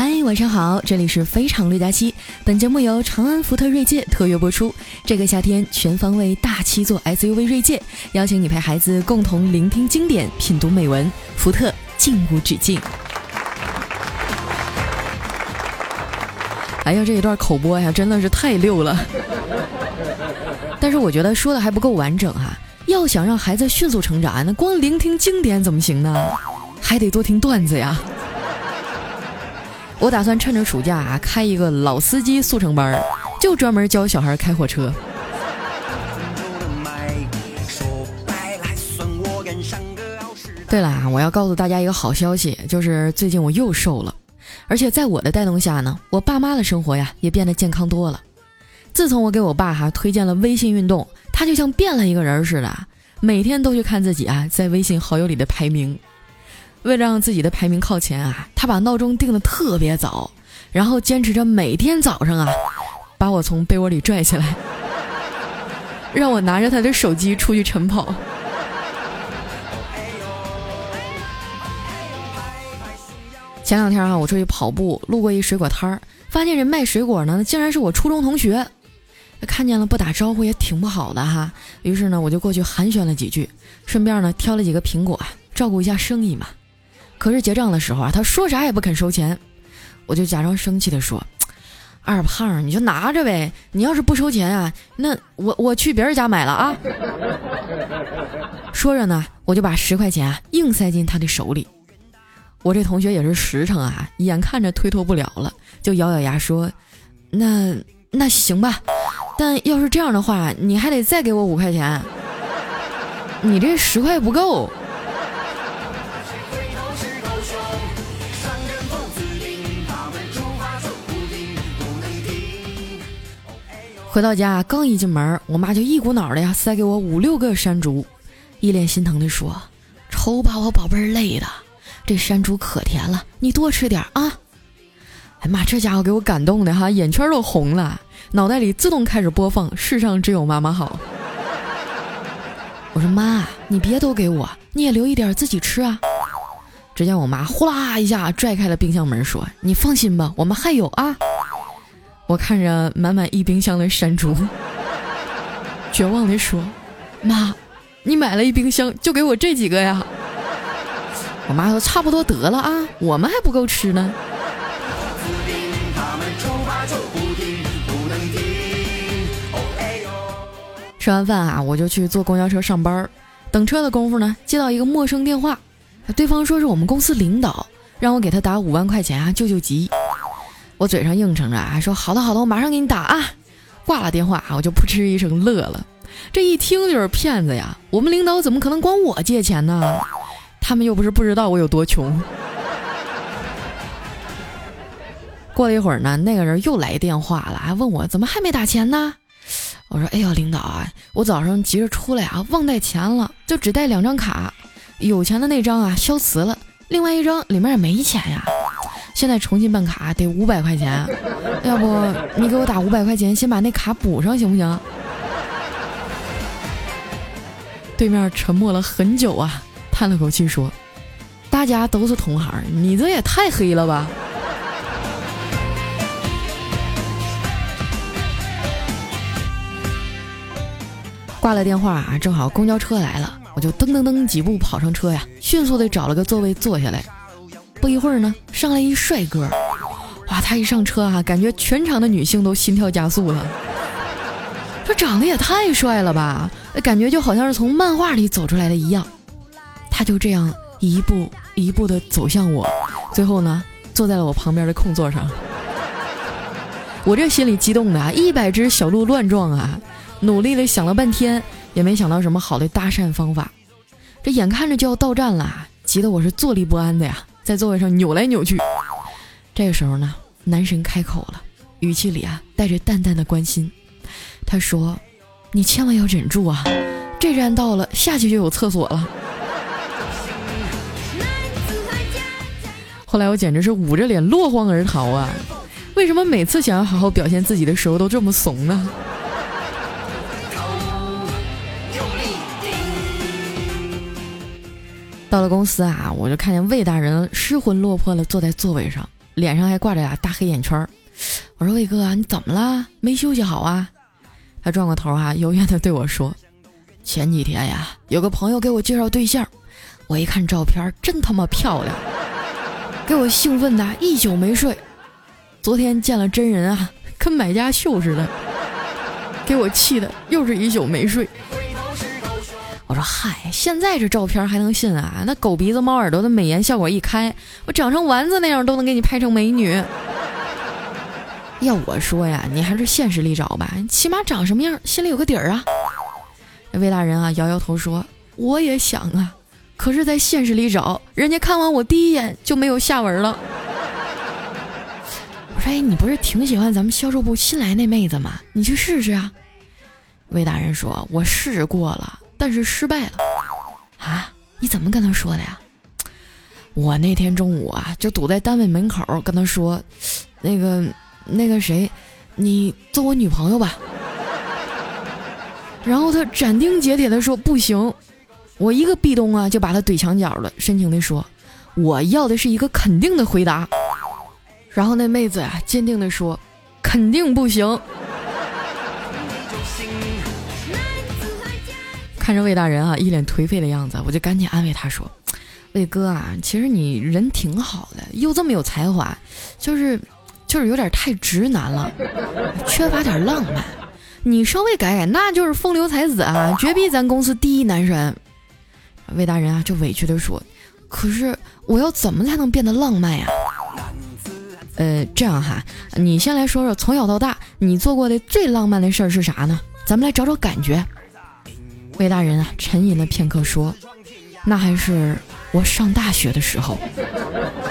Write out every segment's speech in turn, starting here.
嗨，晚上好，这里是非常六加七。本节目由长安福特锐界特约播出。这个夏天，全方位大七座 SUV 锐界，邀请你陪孩子共同聆听经典，品读美文。福特，敬无止境。哎呀，这一段口播呀，真的是太溜了。但是我觉得说的还不够完整哈。要想让孩子迅速成长，那光聆听经典怎么行呢？还得多听段子呀。我打算趁着暑假啊，开一个老司机速成班，就专门教小孩开火车。对了，我要告诉大家一个好消息，就是最近我又瘦了，而且在我的带动下呢，我爸妈的生活呀也变得健康多了。自从我给我爸哈推荐了微信运动，他就像变了一个人似的，每天都去看自己啊在微信好友里的排名。为了让自己的排名靠前啊，他把闹钟定的特别早，然后坚持着每天早上啊，把我从被窝里拽起来，让我拿着他的手机出去晨跑。前两天啊，我出去跑步，路过一水果摊儿，发现人卖水果呢，竟然是我初中同学。看见了不打招呼也挺不好的哈。于是呢，我就过去寒暄了几句，顺便呢挑了几个苹果，照顾一下生意嘛。可是结账的时候啊，他说啥也不肯收钱，我就假装生气的说：“二胖，你就拿着呗，你要是不收钱啊，那我我去别人家买了啊。”说着呢，我就把十块钱硬塞进他的手里。我这同学也是实诚啊，眼看着推脱不了了，就咬咬牙说：“那那行吧，但要是这样的话，你还得再给我五块钱，你这十块不够。”回到家，刚一进门，我妈就一股脑的呀塞给我五六个山竹，一脸心疼的说：“瞅把我宝贝儿累的，这山竹可甜了，你多吃点啊！”哎妈，这家伙给我感动的哈，眼圈都红了，脑袋里自动开始播放《世上只有妈妈好》。我说妈，你别都给我，你也留一点自己吃啊！只见我妈呼啦一下拽开了冰箱门，说：“你放心吧，我们还有啊。”我看着满满一冰箱的山竹，绝望地说：“妈，你买了一冰箱就给我这几个呀？”我妈说：“差不多得了啊，我们还不够吃呢。”吃完饭啊，我就去坐公交车上班。等车的功夫呢，接到一个陌生电话，对方说是我们公司领导，让我给他打五万块钱啊，救救急。我嘴上应承着啊，说好的好的，我马上给你打啊。挂了电话，我就扑哧一声乐了。这一听就是骗子呀！我们领导怎么可能管我借钱呢？他们又不是不知道我有多穷。过了一会儿呢，那个人又来电话了，还问我怎么还没打钱呢？我说：哎呦，领导啊，我早上急着出来啊，忘带钱了，就只带两张卡，有钱的那张啊消磁了，另外一张里面也没钱呀。现在重新办卡得五百块钱，要不你给我打五百块钱，先把那卡补上行不行？对面沉默了很久啊，叹了口气说：“大家都是同行，你这也太黑了吧。”挂了电话啊，正好公交车来了，我就噔噔噔几步跑上车呀，迅速的找了个座位坐下来。一会儿呢，上来一帅哥，哇！他一上车啊，感觉全场的女性都心跳加速了。这长得也太帅了吧，感觉就好像是从漫画里走出来的一样。他就这样一步一步的走向我，最后呢，坐在了我旁边的空座上。我这心里激动的啊，一百只小鹿乱撞啊，努力的想了半天，也没想到什么好的搭讪方法。这眼看着就要到站了，急得我是坐立不安的呀。在座位上扭来扭去，这个时候呢，男神开口了，语气里啊带着淡淡的关心。他说：“你千万要忍住啊，这站到了，下去就有厕所了。”后来我简直是捂着脸落荒而逃啊！为什么每次想要好好表现自己的时候都这么怂呢？到了公司啊，我就看见魏大人失魂落魄的坐在座位上，脸上还挂着俩大黑眼圈。我说：“魏哥，你怎么了？没休息好啊？”他转过头啊，幽怨的对我说：“前几天呀，有个朋友给我介绍对象，我一看照片，真他妈漂亮，给我兴奋的一宿没睡。昨天见了真人啊，跟买家秀似的，给我气的又是一宿没睡。”我说：“嗨，现在这照片还能信啊？那狗鼻子猫耳朵的美颜效果一开，我长成丸子那样都能给你拍成美女。”要我说呀，你还是现实里找吧，起码长什么样，心里有个底儿啊。魏大人啊，摇摇头说：“我也想啊，可是，在现实里找，人家看完我第一眼就没有下文了。”我说：“哎，你不是挺喜欢咱们销售部新来那妹子吗？你去试试啊。”魏大人说：“我试过了，但是失败了。”啊？你怎么跟他说的呀？我那天中午啊，就堵在单位门口跟他说：“那个。”那个谁，你做我女朋友吧。然后他斩钉截铁的说不行，我一个壁咚啊就把他怼墙角了，深情的说我要的是一个肯定的回答。然后那妹子呀坚定的说肯定不行。看着魏大人啊一脸颓废的样子，我就赶紧安慰他说：“魏哥啊，其实你人挺好的，又这么有才华，就是。”就是有点太直男了，缺乏点浪漫。你稍微改改，那就是风流才子啊，绝逼咱公司第一男神。魏大人啊，就委屈的说：“可是我要怎么才能变得浪漫呀？”呃，这样哈，你先来说说从小到大你做过的最浪漫的事儿是啥呢？咱们来找找感觉。魏大人啊，沉吟了片刻说：“那还是我上大学的时候。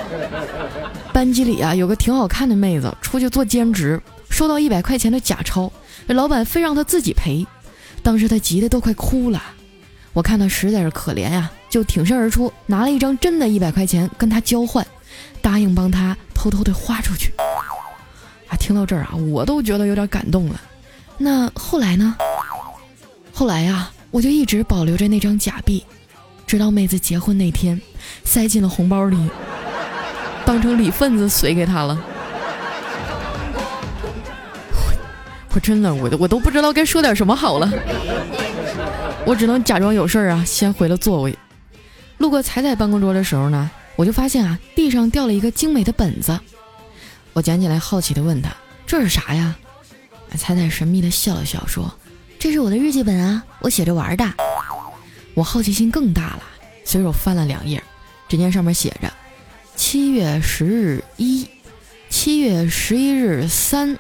”班级里啊，有个挺好看的妹子，出去做兼职，收到一百块钱的假钞，老板非让她自己赔，当时她急得都快哭了。我看她实在是可怜呀，就挺身而出，拿了一张真的一百块钱跟她交换，答应帮她偷偷的花出去。啊，听到这儿啊，我都觉得有点感动了。那后来呢？后来呀，我就一直保留着那张假币，直到妹子结婚那天，塞进了红包里。当成礼份子随给她了，我真的，我都我都不知道该说点什么好了，我只能假装有事儿啊，先回了座位。路过彩彩办公桌的时候呢，我就发现啊，地上掉了一个精美的本子，我捡起来好奇的问他：“这是啥呀？”彩彩神秘的笑了笑说：“这是我的日记本啊，我写着玩的。”我好奇心更大了，随手翻了两页，只见上面写着。七月十日一，七月十一日三，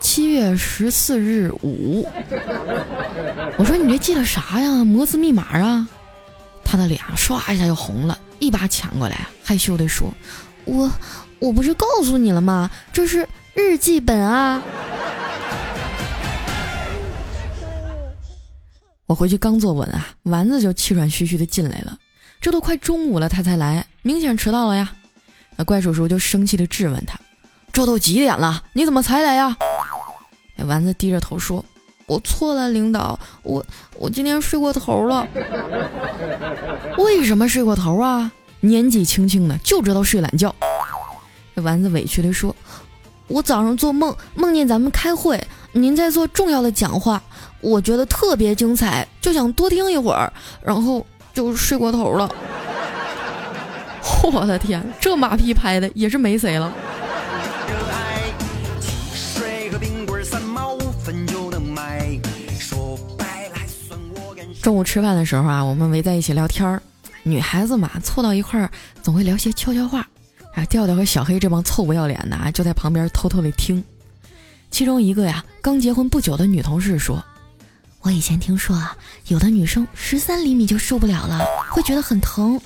七月十四日五。我说你这记的啥呀？摩斯密码啊？他的脸唰一下就红了，一把抢过来，害羞的说：“我我不是告诉你了吗？这是日记本啊！”我回去刚坐稳啊，丸子就气喘吁吁的进来了。这都快中午了，他才来，明显迟到了呀。那怪叔叔就生气的质问他：“这都几点了？你怎么才来呀？”丸子低着头说：“我错了，领导，我我今天睡过头了。为什么睡过头啊？年纪轻轻的就知道睡懒觉。”丸子委屈的说：“我早上做梦，梦见咱们开会，您在做重要的讲话，我觉得特别精彩，就想多听一会儿，然后就睡过头了。”我的天，这马屁拍的也是没谁了。中午吃饭的时候啊，我们围在一起聊天儿，女孩子嘛，凑到一块儿总会聊些悄悄话。啊，调调和小黑这帮臭不要脸的啊，就在旁边偷偷的听。其中一个呀，刚结婚不久的女同事说：“我以前听说啊，有的女生十三厘米就受不了了，会觉得很疼。”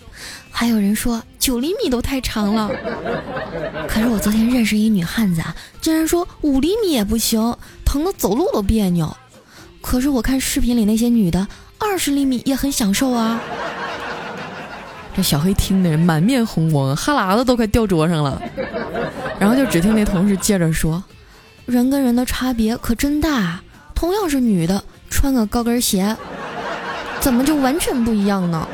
还有人说九厘米都太长了，可是我昨天认识一女汉子啊，竟然说五厘米也不行，疼得走路都别扭。可是我看视频里那些女的二十厘米也很享受啊。这小黑听的满面红光，哈喇子都快掉桌上了。然后就只听那同事接着说：“人跟人的差别可真大，同样是女的，穿个高跟鞋，怎么就完全不一样呢？”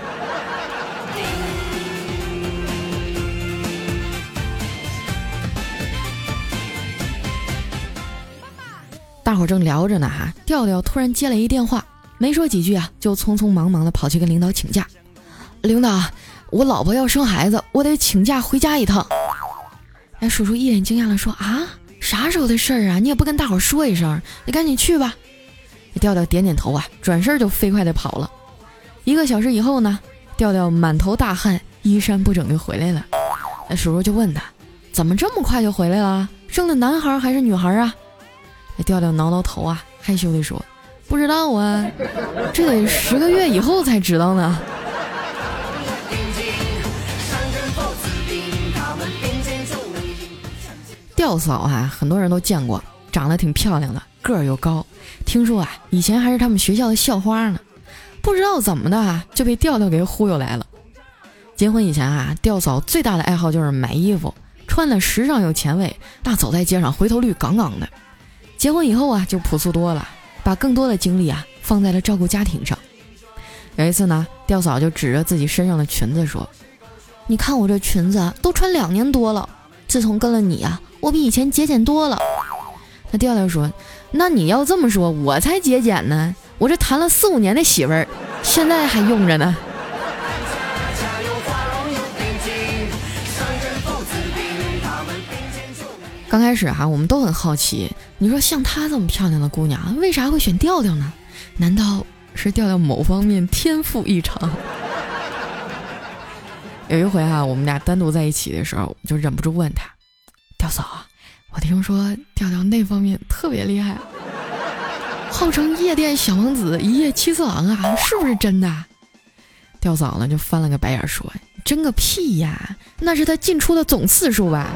大伙正聊着呢，哈，调调突然接了一电话，没说几句啊，就匆匆忙忙的跑去跟领导请假。领导，我老婆要生孩子，我得请假回家一趟。哎，叔叔一脸惊讶的说啊，啥时候的事儿啊？你也不跟大伙说一声，你赶紧去吧。调调点点头啊，转身就飞快的跑了。一个小时以后呢，调调满头大汗，衣衫不整的回来了。那叔叔就问他，怎么这么快就回来了？生的男孩还是女孩啊？那调调挠挠头啊，害羞的说，不知道啊，这得十个月以后才知道呢。调嫂啊，很多人都见过，长得挺漂亮的，个儿又高。听说啊，以前还是他们学校的校花呢。不知道怎么的啊，就被调调给忽悠来了。结婚以前啊，调嫂最大的爱好就是买衣服，穿的时尚又前卫，那走在街上回头率杠杠的。结婚以后啊，就朴素多了，把更多的精力啊放在了照顾家庭上。有一次呢，调嫂就指着自己身上的裙子说：“你看我这裙子都穿两年多了，自从跟了你啊。”我比以前节俭多了。那调调说：“那你要这么说，我才节俭呢。我这谈了四五年的媳妇儿，现在还用着呢。”刚开始哈，我们都很好奇，你说像她这么漂亮的姑娘，为啥会选调调呢？难道是调调某方面天赋异常？有一回哈，我们俩单独在一起的时候，就忍不住问他。调嫂啊，我听说调调那方面特别厉害，号称夜店小王子、一夜七色郎啊，是不是真的？调嫂呢就翻了个白眼说：“真个屁呀，那是他进出的总次数吧。”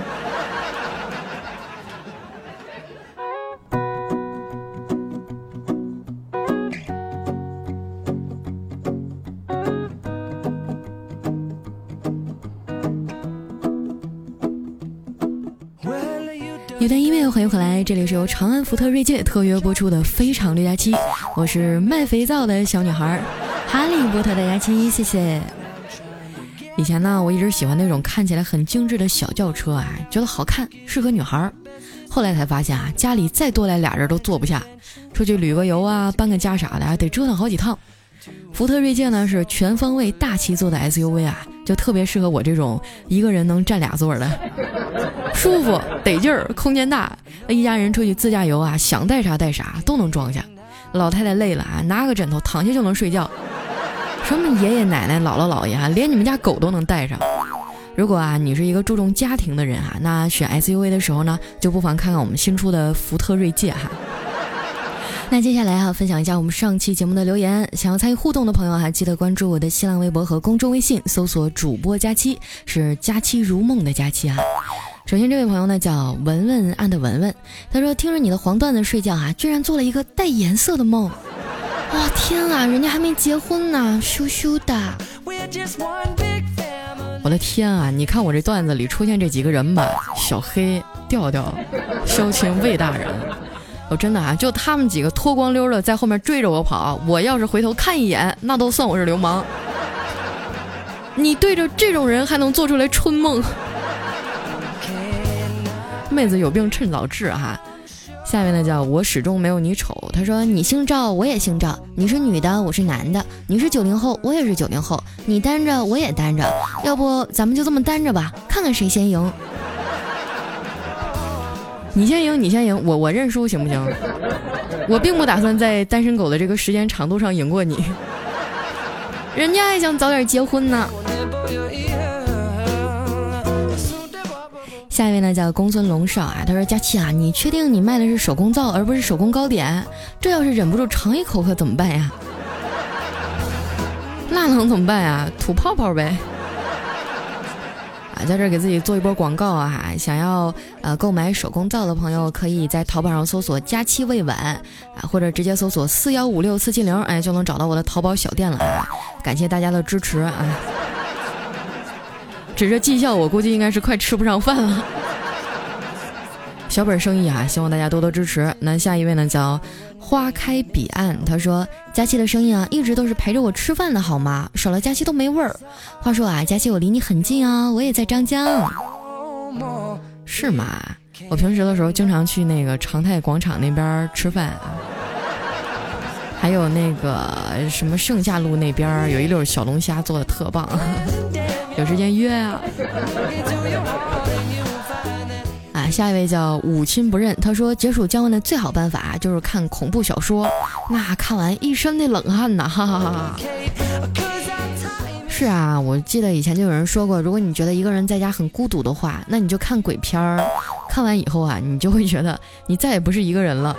欢迎回来，这里是由长安福特锐界特约播出的《非常六加七》，我是卖肥皂的小女孩，哈利波特的佳期，谢谢。以前呢，我一直喜欢那种看起来很精致的小轿车啊，觉得好看，适合女孩。后来才发现啊，家里再多来俩人都坐不下，出去旅个游啊，搬个家啥的啊，得折腾好几趟。福特锐界呢是全方位大七座的 SUV 啊。就特别适合我这种一个人能占俩座的，舒服得劲儿，空间大，一家人出去自驾游啊，想带啥带啥都能装下。老太太累了啊，拿个枕头躺下就能睡觉。什么爷爷奶奶、姥姥姥爷啊，连你们家狗都能带上。如果啊，你是一个注重家庭的人哈，那选 SUV 的时候呢，就不妨看看我们新出的福特锐界哈。那接下来哈，分享一下我们上期节目的留言。想要参与互动的朋友哈，记得关注我的新浪微博和公众微信，搜索主播佳期，是佳期如梦的佳期啊。首先这位朋友呢叫文文安的文文，他说听着你的黄段子睡觉啊，居然做了一个带颜色的梦。哇天啊，人家还没结婚呢，羞羞的。我的天啊，你看我这段子里出现这几个人吧，小黑、调调、萧晴、魏大人。我真的啊，就他们几个脱光溜的在后面追着我跑，我要是回头看一眼，那都算我是流氓。你对着这种人还能做出来春梦？妹子有病趁早治哈。下面呢叫我始终没有你丑。他说你姓赵，我也姓赵。你是女的，我是男的。你是九零后，我也是九零后。你单着，我也单着。要不咱们就这么单着吧，看看谁先赢。你先赢，你先赢，我我认输行不行？我并不打算在单身狗的这个时间长度上赢过你，人家还想早点结婚呢。下一位呢叫公孙龙少啊，他说佳期啊，你确定你卖的是手工皂而不是手工糕点？这要是忍不住尝一口可怎么办呀？那能怎么办呀？吐泡泡呗。在这给自己做一波广告啊！想要呃购买手工皂的朋友，可以在淘宝上搜索“佳期未晚”啊，或者直接搜索“四幺五六四七零”，哎，就能找到我的淘宝小店了啊！感谢大家的支持啊！指着绩效，我估计应该是快吃不上饭了。小本生意啊，希望大家多多支持。那下一位呢，叫。花开彼岸，他说：“佳期的声音啊，一直都是陪着我吃饭的好吗？少了佳期都没味儿。话说啊，佳期我离你很近啊，我也在张江，是吗？我平时的时候经常去那个长泰广场那边吃饭啊，还有那个什么盛夏路那边有一溜小龙虾做的特棒，有时间约啊。啊，下一位叫五亲不认，他说解暑降温的最好办法就是看恐怖小说，那看完一身的冷汗呐，哈哈哈哈。是啊，我记得以前就有人说过，如果你觉得一个人在家很孤独的话，那你就看鬼片儿，看完以后啊，你就会觉得你再也不是一个人了。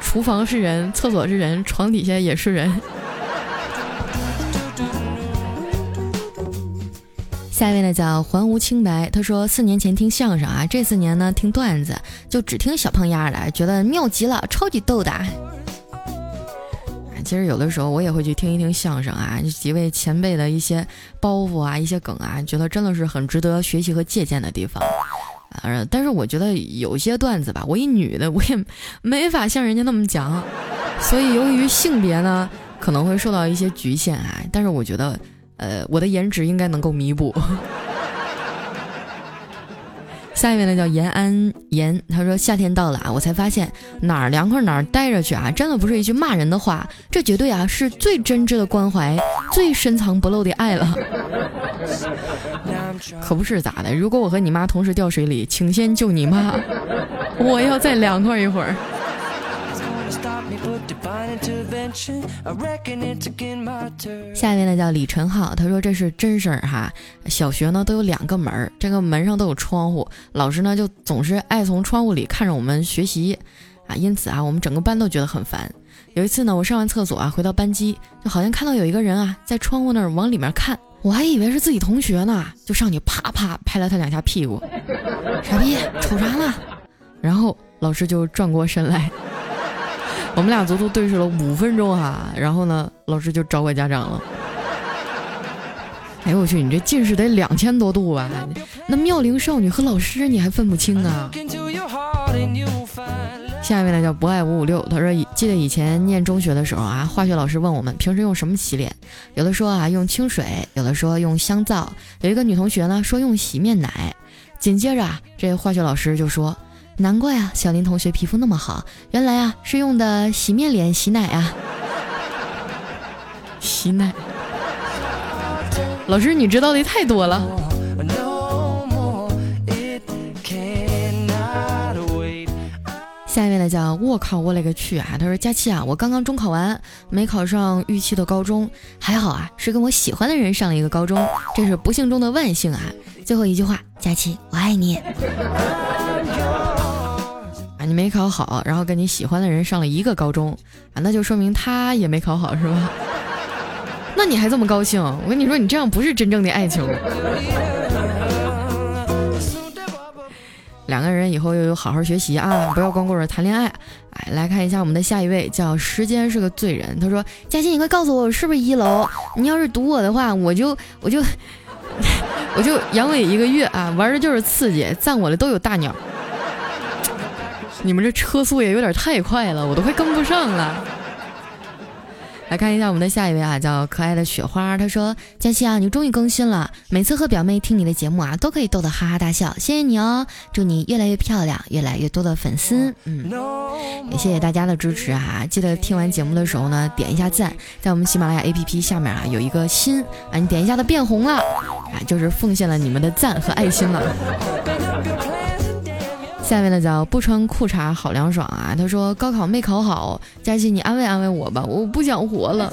厨房是人，厕所是人，床底下也是人。下一位呢叫还无清白，他说四年前听相声啊，这四年呢听段子，就只听小胖丫的，觉得妙极了，超级逗的。其实有的时候我也会去听一听相声啊，几位前辈的一些包袱啊、一些梗啊，觉得真的是很值得学习和借鉴的地方。呃，但是我觉得有些段子吧，我一女的我也没法像人家那么讲，所以由于性别呢，可能会受到一些局限啊。但是我觉得，呃，我的颜值应该能够弥补。下一位呢叫延安延，他说夏天到了啊，我才发现哪儿凉快哪儿待着去啊，真的不是一句骂人的话，这绝对啊是最真挚的关怀，最深藏不露的爱了。可不是咋的？如果我和你妈同时掉水里，请先救你妈，我要再凉快一会儿。下一位呢叫李晨浩，他说这是真事儿哈。小学呢都有两个门儿，这个门上都有窗户，老师呢就总是爱从窗户里看着我们学习啊，因此啊我们整个班都觉得很烦。有一次呢我上完厕所啊回到班级，就好像看到有一个人啊在窗户那儿往里面看，我还以为是自己同学呢，就上去啪啪拍了他两下屁股，傻逼瞅啥呢？然后老师就转过身来。我们俩足足对视了五分钟哈，然后呢，老师就找我家长了。哎呦我去，你这近视得两千多度啊！那妙龄少女和老师你还分不清啊？下一位呢叫不爱五五六，他说记得以前念中学的时候啊，化学老师问我们平时用什么洗脸，有的说啊用清水，有的说用香皂，有一个女同学呢说用洗面奶，紧接着啊这化学老师就说。难怪啊，小林同学皮肤那么好，原来啊是用的洗面脸洗奶啊，洗奶。老师，你知道的太多了。下一位呢叫我靠，我勒个去啊！他说佳期啊，我刚刚中考完，没考上预期的高中，还好啊，是跟我喜欢的人上了一个高中，这是不幸中的万幸啊。最后一句话，佳期，我爱你。你没考好，然后跟你喜欢的人上了一个高中啊，那就说明他也没考好，是吧？那你还这么高兴？我跟你说，你这样不是真正的爱情。两个人以后又有好好学习啊，不要光顾着谈恋爱。哎，来看一下我们的下一位，叫时间是个罪人。他说：“佳欣，你快告诉我，我是不是一楼？你要是堵我的话，我就我就 我就阳痿一个月啊，玩的就是刺激，赞我的都有大鸟。”你们这车速也有点太快了，我都快跟不上了。来看一下我们的下一位啊，叫可爱的雪花。他说：“佳琪啊，你终于更新了，每次和表妹听你的节目啊，都可以逗得哈哈大笑，谢谢你哦！祝你越来越漂亮，越来越多的粉丝。嗯，也谢谢大家的支持啊！记得听完节目的时候呢，点一下赞，在我们喜马拉雅 APP 下面啊有一个心啊，你点一下它变红了啊，就是奉献了你们的赞和爱心了。”下面的叫不穿裤衩好凉爽啊！他说高考没考好，佳琪你安慰安慰我吧，我不想活了。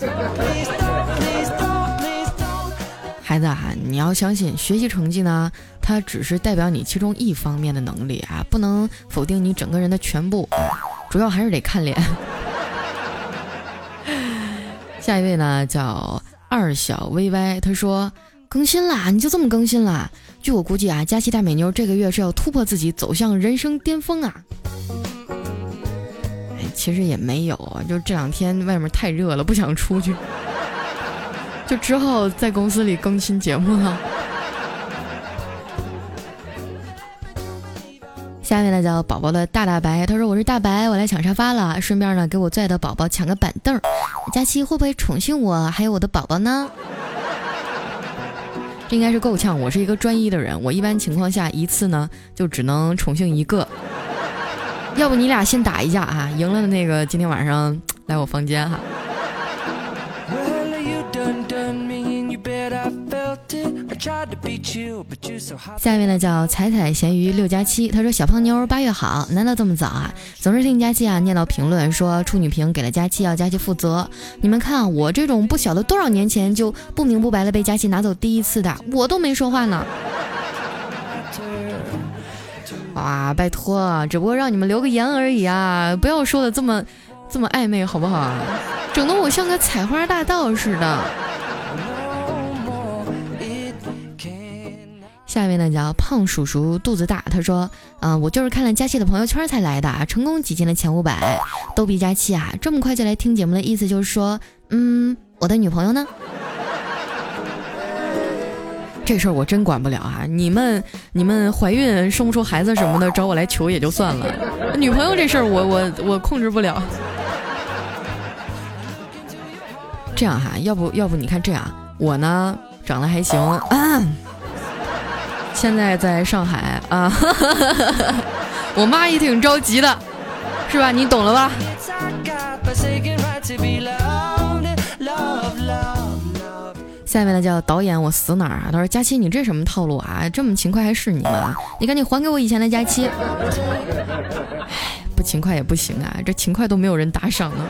孩子啊，你要相信学习成绩呢，它只是代表你其中一方面的能力啊，不能否定你整个人的全部，主要还是得看脸。下一位呢叫二小 vy，他说更新啦，你就这么更新啦？据我估计啊，佳期大美妞这个月是要突破自己，走向人生巅峰啊！哎，其实也没有，就这两天外面太热了，不想出去，就只好在公司里更新节目了。下面呢叫宝宝的大大白，他说我是大白，我来抢沙发了，顺便呢给我最爱的宝宝抢个板凳。佳期会不会宠幸我，还有我的宝宝呢？这应该是够呛。我是一个专一的人，我一般情况下一次呢就只能宠幸一个。要不你俩先打一架啊，赢了的那个今天晚上来我房间哈。下面呢叫彩彩咸鱼六加七，他说小胖妞八月好，难道这么早啊？总是听佳期啊念到评论说处女屏给了佳期，要佳期负责。你们看我这种不晓得多少年前就不明不白的被佳期拿走第一次的，我都没说话呢。哇，拜托，只不过让你们留个言而已啊，不要说的这么这么暧昧好不好？整得我像个采花大盗似的。下面呢叫胖叔叔肚子大，他说，嗯，我就是看了佳期的朋友圈才来的，成功挤进了前五百。逗比佳期啊，这么快就来听节目的意思就是说，嗯，我的女朋友呢？这事儿我真管不了啊！你们你们怀孕生不出孩子什么的，找我来求也就算了，女朋友这事儿我我我控制不了。这样哈，要不要不你看这样，我呢长得还行。现在在上海啊，我妈也挺着急的，是吧？你懂了吧？下面呢叫导演，我死哪儿啊？他说佳期，你这什么套路啊？这么勤快还是你吗？你赶紧还给我以前的佳期。唉，不勤快也不行啊，这勤快都没有人打赏呢，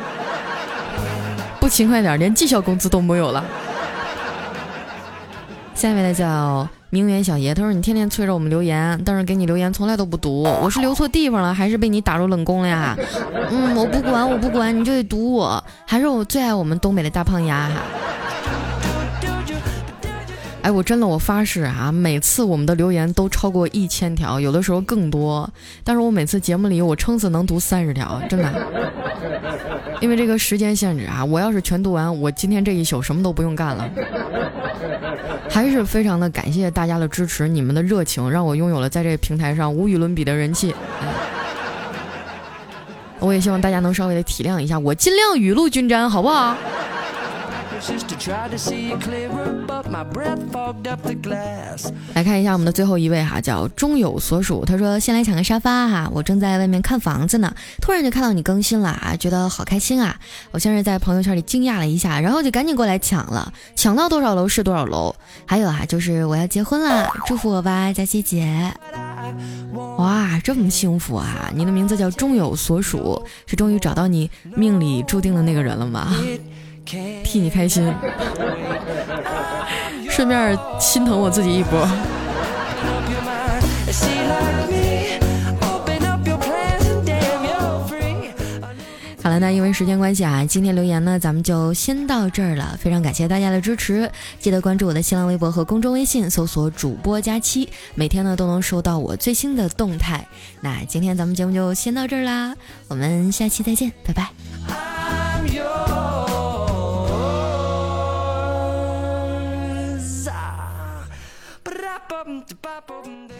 不勤快点连绩效工资都没有了。下面呢叫。名媛小爷，他说你天天催着我们留言，但是给你留言从来都不读，我是留错地方了，还是被你打入冷宫了呀？嗯，我不管，我不管，你就得读我，还是我最爱我们东北的大胖丫哈。哎，我真的，我发誓啊，每次我们的留言都超过一千条，有的时候更多。但是我每次节目里，我撑死能读三十条，真的。因为这个时间限制啊，我要是全读完，我今天这一宿什么都不用干了。还是非常的感谢大家的支持，你们的热情让我拥有了在这个平台上无与伦比的人气。我也希望大家能稍微的体谅一下，我尽量雨露均沾，好不好？来看一下我们的最后一位哈，叫中有所属。他说：“先来抢个沙发哈，我正在外面看房子呢，突然就看到你更新了啊，觉得好开心啊！我先是在朋友圈里惊讶了一下，然后就赶紧过来抢了，抢到多少楼是多少楼。还有啊，就是我要结婚了，祝福我吧，佳琪姐！哇，这么幸福啊！你的名字叫中有所属，是终于找到你命里注定的那个人了吗？” 替你开心，顺便心疼我自己一波。好了，那因为时间关系啊，今天留言呢，咱们就先到这儿了。非常感谢大家的支持，记得关注我的新浪微博和公众微信，搜索“主播佳期”，每天呢都能收到我最新的动态。那今天咱们节目就先到这儿啦，我们下期再见，拜拜。bop, bop, bop,